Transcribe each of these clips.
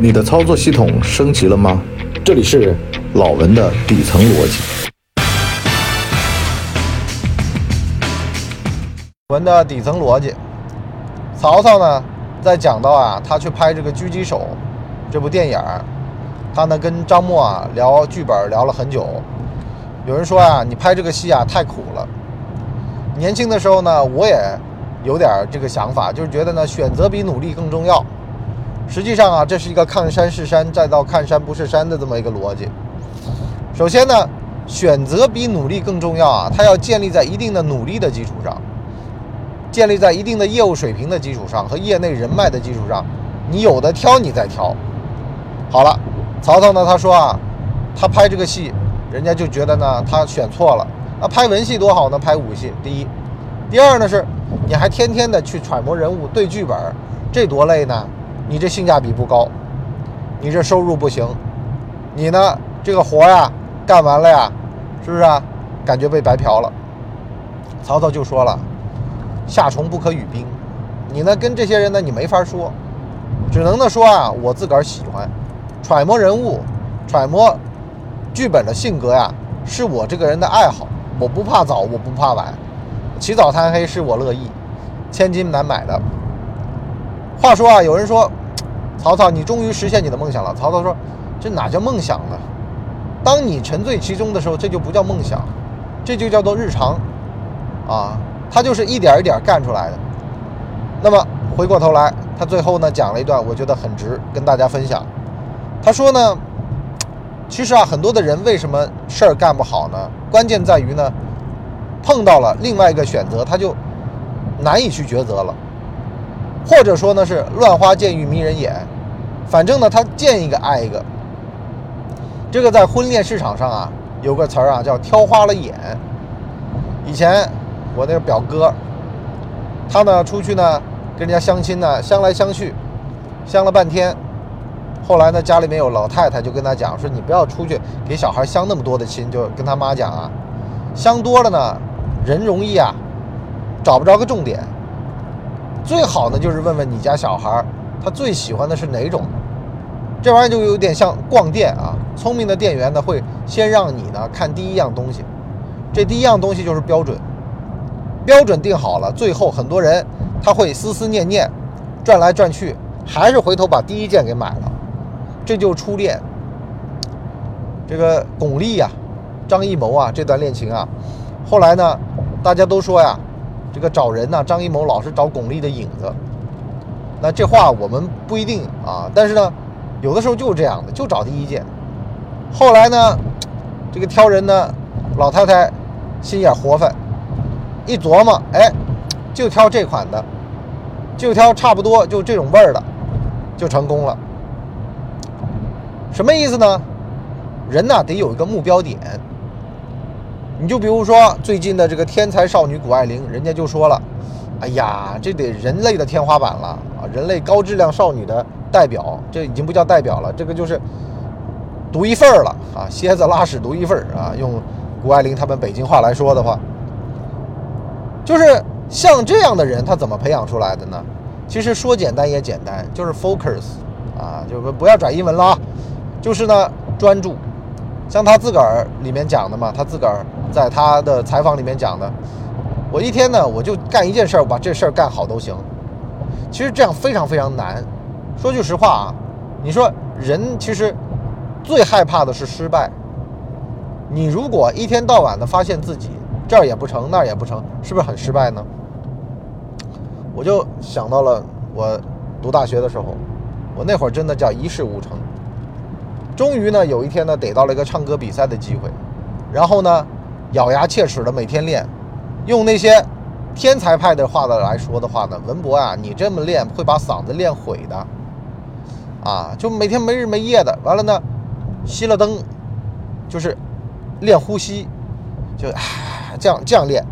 你的操作系统升级了吗？这里是老文的底层逻辑。文的底层逻辑，曹操呢，在讲到啊，他去拍这个《狙击手》这部电影，他呢跟张默啊聊剧本聊了很久。有人说啊，你拍这个戏啊太苦了。年轻的时候呢，我也有点这个想法，就是觉得呢，选择比努力更重要。实际上啊，这是一个看山是山，再到看山不是山的这么一个逻辑。首先呢，选择比努力更重要啊，它要建立在一定的努力的基础上，建立在一定的业务水平的基础上和业内人脉的基础上，你有的挑你再挑。好了，曹操呢，他说啊，他拍这个戏，人家就觉得呢，他选错了。那拍文戏多好呢？拍武戏，第一，第二呢是，你还天天的去揣摩人物、对剧本，这多累呢？你这性价比不高，你这收入不行，你呢这个活呀干完了呀，是不是啊？感觉被白嫖了。曹操就说了：“夏虫不可语冰。”你呢跟这些人呢你没法说，只能呢说啊，我自个儿喜欢，揣摩人物，揣摩剧本的性格呀，是我这个人的爱好。我不怕早，我不怕晚，起早贪黑是我乐意，千金难买的。话说啊，有人说。曹操，你终于实现你的梦想了。曹操说：“这哪叫梦想呢？当你沉醉其中的时候，这就不叫梦想，这就叫做日常，啊，他就是一点一点干出来的。那么回过头来，他最后呢讲了一段，我觉得很值跟大家分享。他说呢，其实啊，很多的人为什么事儿干不好呢？关键在于呢，碰到了另外一个选择，他就难以去抉择了。”或者说呢是乱花渐欲迷人眼，反正呢他见一个爱一个。这个在婚恋市场上啊有个词儿啊叫挑花了眼。以前我那个表哥，他呢出去呢跟人家相亲呢相来相去，相了半天，后来呢家里面有老太太就跟他讲说你不要出去给小孩相那么多的亲，就跟他妈讲啊，相多了呢人容易啊找不着个重点。最好呢，就是问问你家小孩儿，他最喜欢的是哪种？这玩意儿就有点像逛店啊。聪明的店员呢，会先让你呢看第一样东西，这第一样东西就是标准。标准定好了，最后很多人他会思思念念，转来转去，还是回头把第一件给买了。这就是初恋。这个巩俐呀，张艺谋啊，这段恋情啊，后来呢，大家都说呀。这个找人呢，张艺谋老是找巩俐的影子。那这话我们不一定啊，但是呢，有的时候就是这样的，就找第一件。后来呢，这个挑人呢，老太太心眼活泛，一琢磨，哎，就挑这款的，就挑差不多就这种味儿的，就成功了。什么意思呢？人呢得有一个目标点。你就比如说最近的这个天才少女谷爱凌，人家就说了：“哎呀，这得人类的天花板了啊！人类高质量少女的代表，这已经不叫代表了，这个就是独一份儿了啊！蝎子拉屎独一份儿啊！用谷爱凌他们北京话来说的话，就是像这样的人，他怎么培养出来的呢？其实说简单也简单，就是 focus 啊，就不不要转英文了啊，就是呢专注。像他自个儿里面讲的嘛，他自个儿。在他的采访里面讲的，我一天呢，我就干一件事儿，我把这事儿干好都行。其实这样非常非常难。说句实话啊，你说人其实最害怕的是失败。你如果一天到晚的发现自己这儿也不成那儿也不成，是不是很失败呢？我就想到了我读大学的时候，我那会儿真的叫一事无成。终于呢，有一天呢，得到了一个唱歌比赛的机会，然后呢。咬牙切齿的每天练，用那些天才派的话的来说的话呢，文博啊，你这么练会把嗓子练毁的，啊，就每天没日没夜的，完了呢，熄了灯，就是练呼吸，就这样这样练，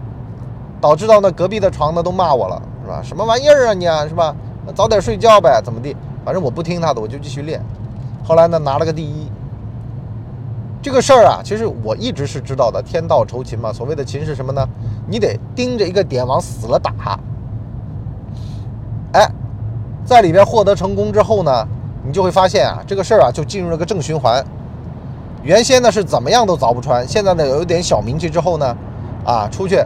导致到那隔壁的床呢都骂我了，是吧？什么玩意儿啊你啊，是吧？早点睡觉呗，怎么地？反正我不听他的，我就继续练。后来呢，拿了个第一。这个事儿啊，其实我一直是知道的。天道酬勤嘛，所谓的勤是什么呢？你得盯着一个点往死了打。哎，在里边获得成功之后呢，你就会发现啊，这个事儿啊就进入了个正循环。原先呢是怎么样都凿不穿，现在呢有一点小名气之后呢，啊，出去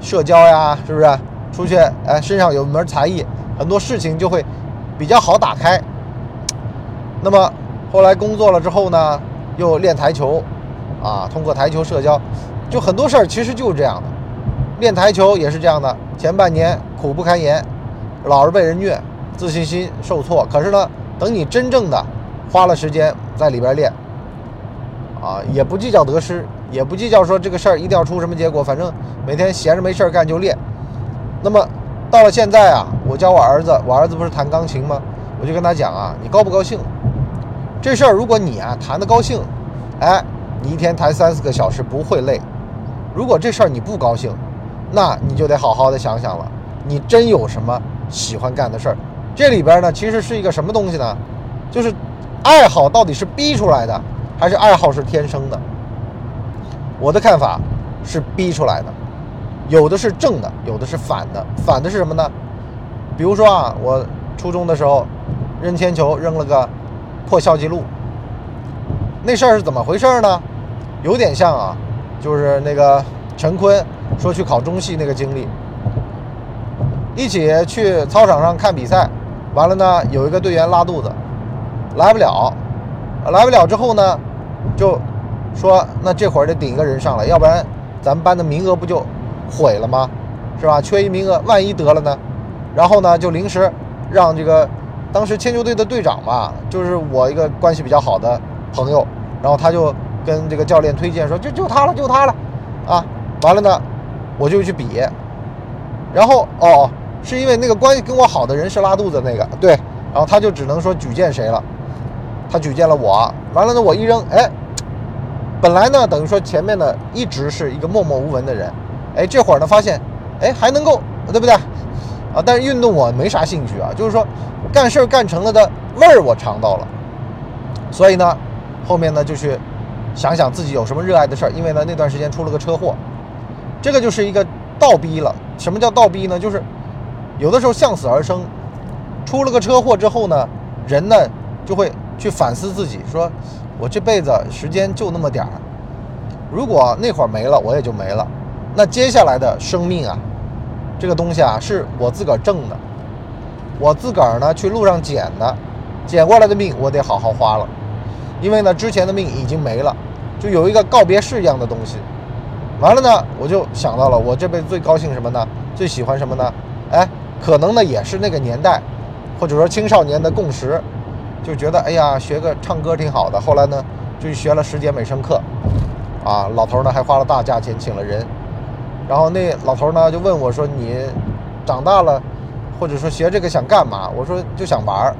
社交呀，是不是？出去哎，身上有一门才艺，很多事情就会比较好打开。那么后来工作了之后呢，又练台球，啊，通过台球社交，就很多事儿其实就是这样的。练台球也是这样的，前半年苦不堪言，老是被人虐，自信心受挫。可是呢，等你真正的花了时间在里边练，啊，也不计较得失，也不计较说这个事儿一定要出什么结果，反正每天闲着没事儿干就练。那么到了现在啊，我教我儿子，我儿子不是弹钢琴吗？我就跟他讲啊，你高不高兴？这事儿如果你啊谈的高兴，哎，你一天谈三四个小时不会累。如果这事儿你不高兴，那你就得好好的想想了。你真有什么喜欢干的事儿？这里边呢，其实是一个什么东西呢？就是爱好到底是逼出来的，还是爱好是天生的？我的看法是逼出来的。有的是正的，有的是反的。反的是什么呢？比如说啊，我初中的时候扔铅球扔了个破校记录，那事儿是怎么回事呢？有点像啊，就是那个陈坤说去考中戏那个经历。一起去操场上看比赛，完了呢，有一个队员拉肚子，来不了，来不了之后呢，就说那这会儿得顶一个人上来，要不然咱们班的名额不就？毁了吗？是吧？缺一名额，万一得了呢？然后呢，就临时让这个当时铅球队的队长嘛，就是我一个关系比较好的朋友，然后他就跟这个教练推荐说，就就他了，就他了，啊，完了呢，我就去比，然后哦，是因为那个关系跟我好的人是拉肚子那个，对，然后他就只能说举荐谁了，他举荐了我，完了呢，我一扔，哎，本来呢，等于说前面呢一直是一个默默无闻的人。哎，这会儿呢，发现，哎，还能够，对不对？啊，但是运动我没啥兴趣啊，就是说，干事儿干成了的味儿我尝到了，所以呢，后面呢就去想想自己有什么热爱的事儿，因为呢那段时间出了个车祸，这个就是一个倒逼了。什么叫倒逼呢？就是有的时候向死而生，出了个车祸之后呢，人呢就会去反思自己，说我这辈子时间就那么点儿，如果那会儿没了，我也就没了。那接下来的生命啊，这个东西啊，是我自个儿挣的，我自个儿呢去路上捡的，捡过来的命我得好好花了，因为呢之前的命已经没了，就有一个告别式一样的东西。完了呢，我就想到了我这辈子最高兴什么呢？最喜欢什么呢？哎，可能呢也是那个年代，或者说青少年的共识，就觉得哎呀学个唱歌挺好的。后来呢就学了十节美声课，啊，老头呢还花了大价钱请了人。然后那老头呢就问我说：“你长大了，或者说学这个想干嘛？”我说：“就想玩儿。”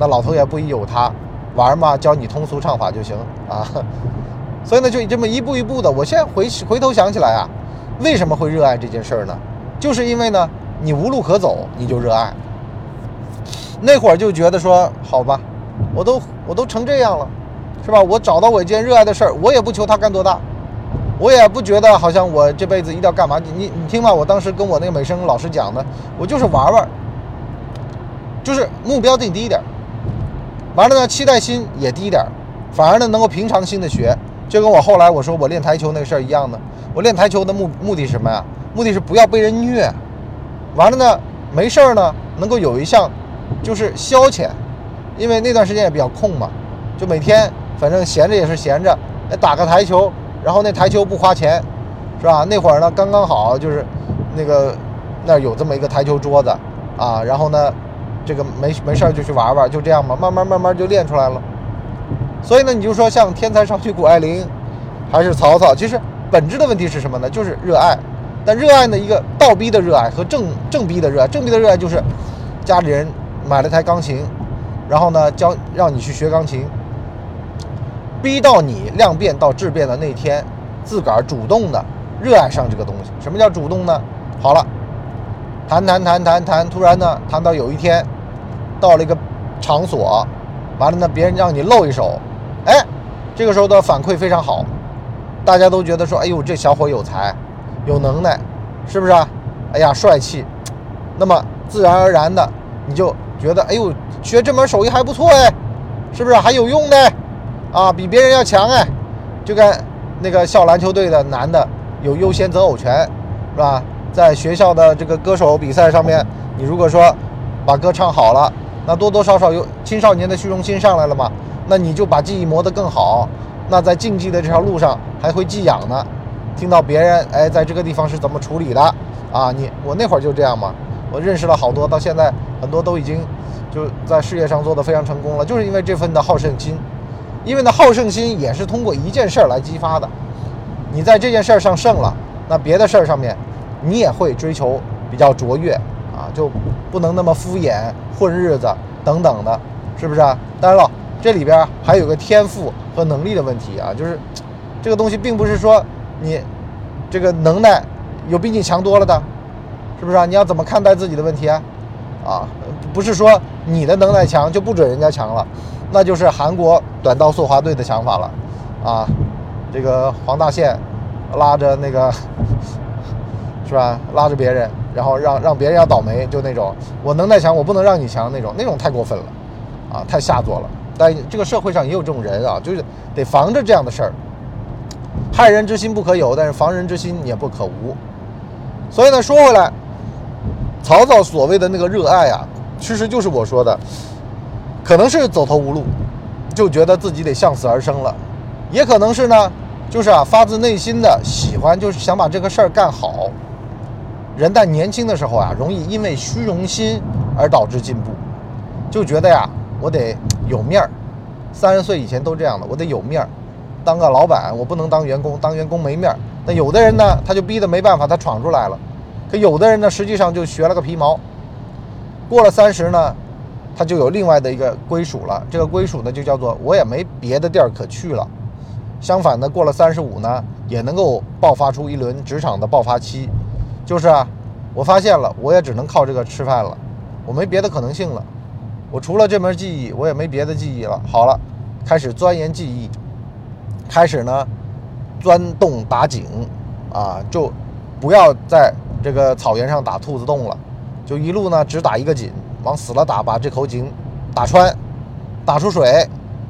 那老头也不疑有他，玩嘛，教你通俗唱法就行啊。所以呢，就这么一步一步的。我现在回回头想起来啊，为什么会热爱这件事儿呢？就是因为呢，你无路可走，你就热爱。那会儿就觉得说，好吧，我都我都成这样了，是吧？我找到我一件热爱的事儿，我也不求他干多大。我也不觉得好像我这辈子一定要干嘛。你你听吧，我当时跟我那个美声老师讲的，我就是玩玩，就是目标定低一点，完了呢，期待心也低一点，反而呢能够平常心的学，就跟我后来我说我练台球那个事儿一样的。我练台球的目目的是什么呀？目的是不要被人虐，完了呢没事儿呢能够有一项就是消遣，因为那段时间也比较空嘛，就每天反正闲着也是闲着，打个台球。然后那台球不花钱，是吧？那会儿呢，刚刚好就是那个那有这么一个台球桌子啊。然后呢，这个没没事儿就去玩玩，就这样嘛，慢慢慢慢就练出来了。所以呢，你就说像天才少女谷爱凌，还是曹操，其实本质的问题是什么呢？就是热爱。但热爱呢，一个倒逼的热爱和正正逼的热爱，正逼的热爱就是家里人买了台钢琴，然后呢教让你去学钢琴。逼到你量变到质变的那天，自个儿主动的热爱上这个东西。什么叫主动呢？好了，谈谈谈谈谈，突然呢谈到有一天，到了一个场所，完了呢别人让你露一手，哎，这个时候的反馈非常好，大家都觉得说，哎呦这小伙有才，有能耐，是不是啊？哎呀帅气，那么自然而然的你就觉得，哎呦学这门手艺还不错哎，是不是还有用呢？啊，比别人要强哎，就跟那个校篮球队的男的有优先择偶权，是吧？在学校的这个歌手比赛上面，你如果说把歌唱好了，那多多少少有青少年的虚荣心上来了嘛，那你就把技艺磨得更好，那在竞技的这条路上还会寄养呢。听到别人哎，在这个地方是怎么处理的啊？你我那会儿就这样嘛，我认识了好多，到现在很多都已经就在事业上做得非常成功了，就是因为这份的好胜心。因为呢，好胜心也是通过一件事儿来激发的。你在这件事儿上胜了，那别的事儿上面，你也会追求比较卓越啊，就不能那么敷衍混日子等等的，是不是啊？当然了，这里边还有个天赋和能力的问题啊，就是这个东西并不是说你这个能耐有比你强多了的，是不是啊？你要怎么看待自己的问题啊？啊，不是说你的能耐强就不准人家强了。那就是韩国短道速滑队的想法了，啊，这个黄大宪拉着那个 是吧，拉着别人，然后让让别人要倒霉，就那种我能耐强，我不能让你强那种，那种太过分了，啊，太下作了。但这个社会上也有这种人啊，就是得防着这样的事儿。害人之心不可有，但是防人之心也不可无。所以呢，说回来，曹操所谓的那个热爱啊，其实就是我说的。可能是走投无路，就觉得自己得向死而生了，也可能是呢，就是啊发自内心的喜欢，就是想把这个事儿干好。人在年轻的时候啊，容易因为虚荣心而导致进步，就觉得呀，我得有面儿。三十岁以前都这样的，我得有面儿，当个老板，我不能当员工，当员工没面儿。那有的人呢，他就逼得没办法，他闯出来了。可有的人呢，实际上就学了个皮毛。过了三十呢。他就有另外的一个归属了，这个归属呢就叫做我也没别的地儿可去了。相反呢，过了三十五呢，也能够爆发出一轮职场的爆发期，就是啊，我发现了，我也只能靠这个吃饭了，我没别的可能性了，我除了这门技艺，我也没别的技艺了。好了，开始钻研技艺，开始呢钻洞打井，啊，就不要在这个草原上打兔子洞了，就一路呢只打一个井。往死了打，把这口井打穿，打出水。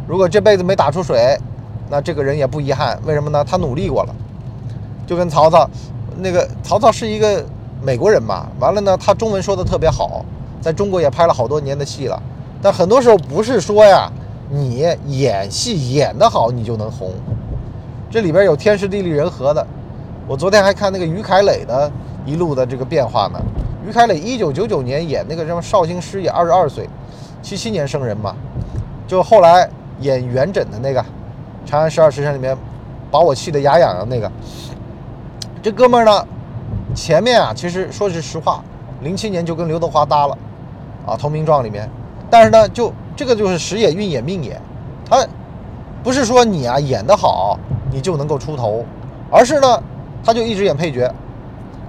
如果这辈子没打出水，那这个人也不遗憾。为什么呢？他努力过了。就跟曹操，那个曹操是一个美国人嘛，完了呢，他中文说的特别好，在中国也拍了好多年的戏了。但很多时候不是说呀，你演戏演得好你就能红，这里边有天时地利人和的。我昨天还看那个于凯磊的一路的这个变化呢。于凯磊一九九九年演那个什么绍兴师爷，二十二岁，七七年生人嘛，就后来演元稹的那个《长安十二时辰》里面，把我气得牙痒痒那个。这哥们儿呢，前面啊，其实说句实话，零七年就跟刘德华搭了，啊，《投名状》里面，但是呢，就这个就是时也运也命也，他不是说你啊演得好你就能够出头，而是呢，他就一直演配角，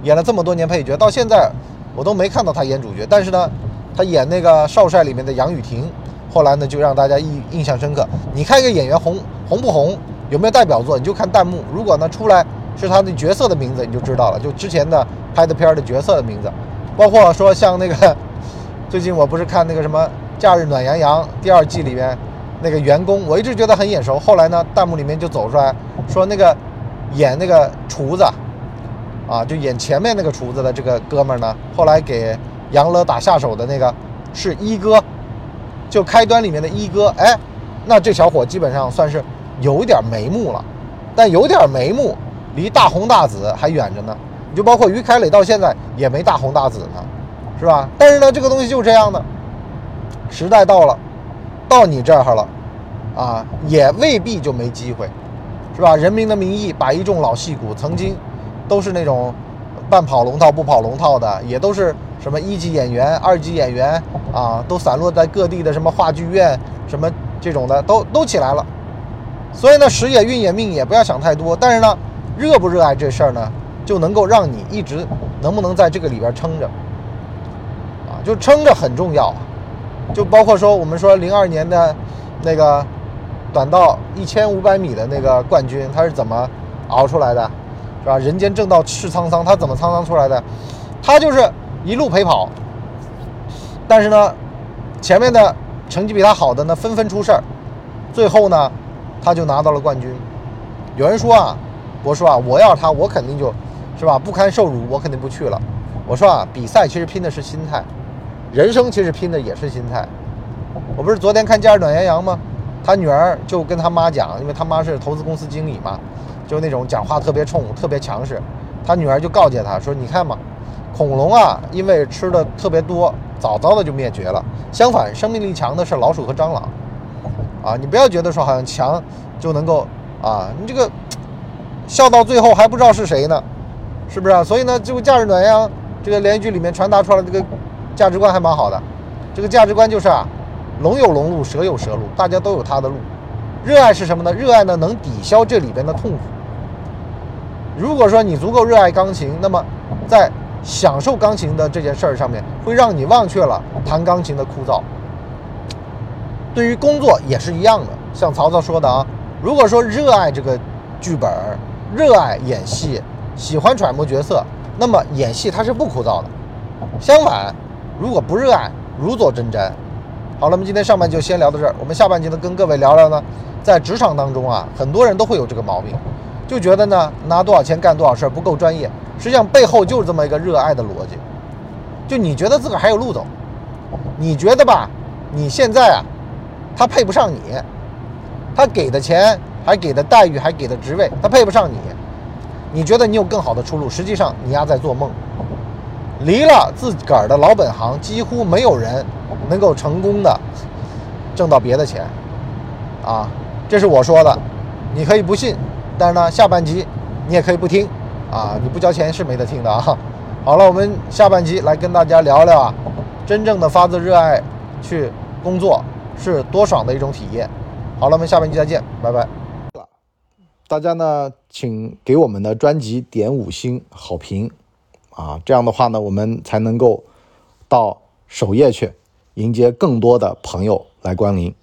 演了这么多年配角，到现在。我都没看到他演主角，但是呢，他演那个少帅里面的杨雨婷，后来呢就让大家印印象深刻。你看一个演员红红不红，有没有代表作，你就看弹幕。如果呢出来是他的角色的名字，你就知道了。就之前的拍的片儿的角色的名字，包括说像那个最近我不是看那个什么《假日暖洋洋》第二季里面那个员工，我一直觉得很眼熟。后来呢，弹幕里面就走出来说那个演那个厨子。啊，就演前面那个厨子的这个哥们儿呢，后来给杨乐打下手的那个是一哥，就开端里面的一哥。哎，那这小伙基本上算是有点眉目了，但有点眉目，离大红大紫还远着呢。你就包括于凯磊到现在也没大红大紫呢，是吧？但是呢，这个东西就这样的，时代到了，到你这儿了，啊，也未必就没机会，是吧？人民的名义把一众老戏骨曾经。都是那种半跑龙套不跑龙套的，也都是什么一级演员、二级演员啊，都散落在各地的什么话剧院、什么这种的，都都起来了。所以呢，时也运也命也，不要想太多。但是呢，热不热爱这事儿呢，就能够让你一直能不能在这个里边撑着啊？就撑着很重要。就包括说我们说零二年的那个短道一千五百米的那个冠军，他是怎么熬出来的？是吧？人间正道是沧桑，他怎么沧桑出来的？他就是一路陪跑，但是呢，前面的成绩比他好的呢，纷纷出事儿，最后呢，他就拿到了冠军。有人说啊，我说啊，我要他，我肯定就是吧，不堪受辱，我肯定不去了。我说啊，比赛其实拼的是心态，人生其实拼的也是心态。我不是昨天看《假日暖洋洋》吗？他女儿就跟他妈讲，因为他妈是投资公司经理嘛，就那种讲话特别冲、特别强势。他女儿就告诫他说：“你看嘛，恐龙啊，因为吃的特别多，早早的就灭绝了。相反，生命力强的是老鼠和蟑螂。啊，你不要觉得说好像强就能够啊，你这个笑到最后还不知道是谁呢，是不是？所以呢，这个《假日暖阳》这个连续剧里面传达出来这个价值观还蛮好的。这个价值观就是啊。”龙有龙路，蛇有蛇路，大家都有他的路。热爱是什么呢？热爱呢能抵消这里边的痛苦。如果说你足够热爱钢琴，那么在享受钢琴的这件事儿上面，会让你忘却了弹钢琴的枯燥。对于工作也是一样的，像曹操说的啊，如果说热爱这个剧本，热爱演戏，喜欢揣摩角色，那么演戏它是不枯燥的。相反，如果不热爱，如坐针毡。好了，我们今天上半就先聊到这儿。我们下半集呢，跟各位聊聊呢，在职场当中啊，很多人都会有这个毛病，就觉得呢，拿多少钱干多少事儿不够专业。实际上背后就是这么一个热爱的逻辑。就你觉得自个儿还有路走，你觉得吧，你现在啊，他配不上你，他给的钱还给的待遇还给的职位，他配不上你，你觉得你有更好的出路，实际上你丫在做梦。离了自个儿的老本行，几乎没有人能够成功的挣到别的钱，啊，这是我说的，你可以不信，但是呢，下半集你也可以不听，啊，你不交钱是没得听的啊。好了，我们下半集来跟大家聊聊啊，真正的发自热爱去工作是多爽的一种体验。好了，我们下半集再见，拜拜。大家呢，请给我们的专辑点五星好评。啊，这样的话呢，我们才能够到首页去迎接更多的朋友来光临。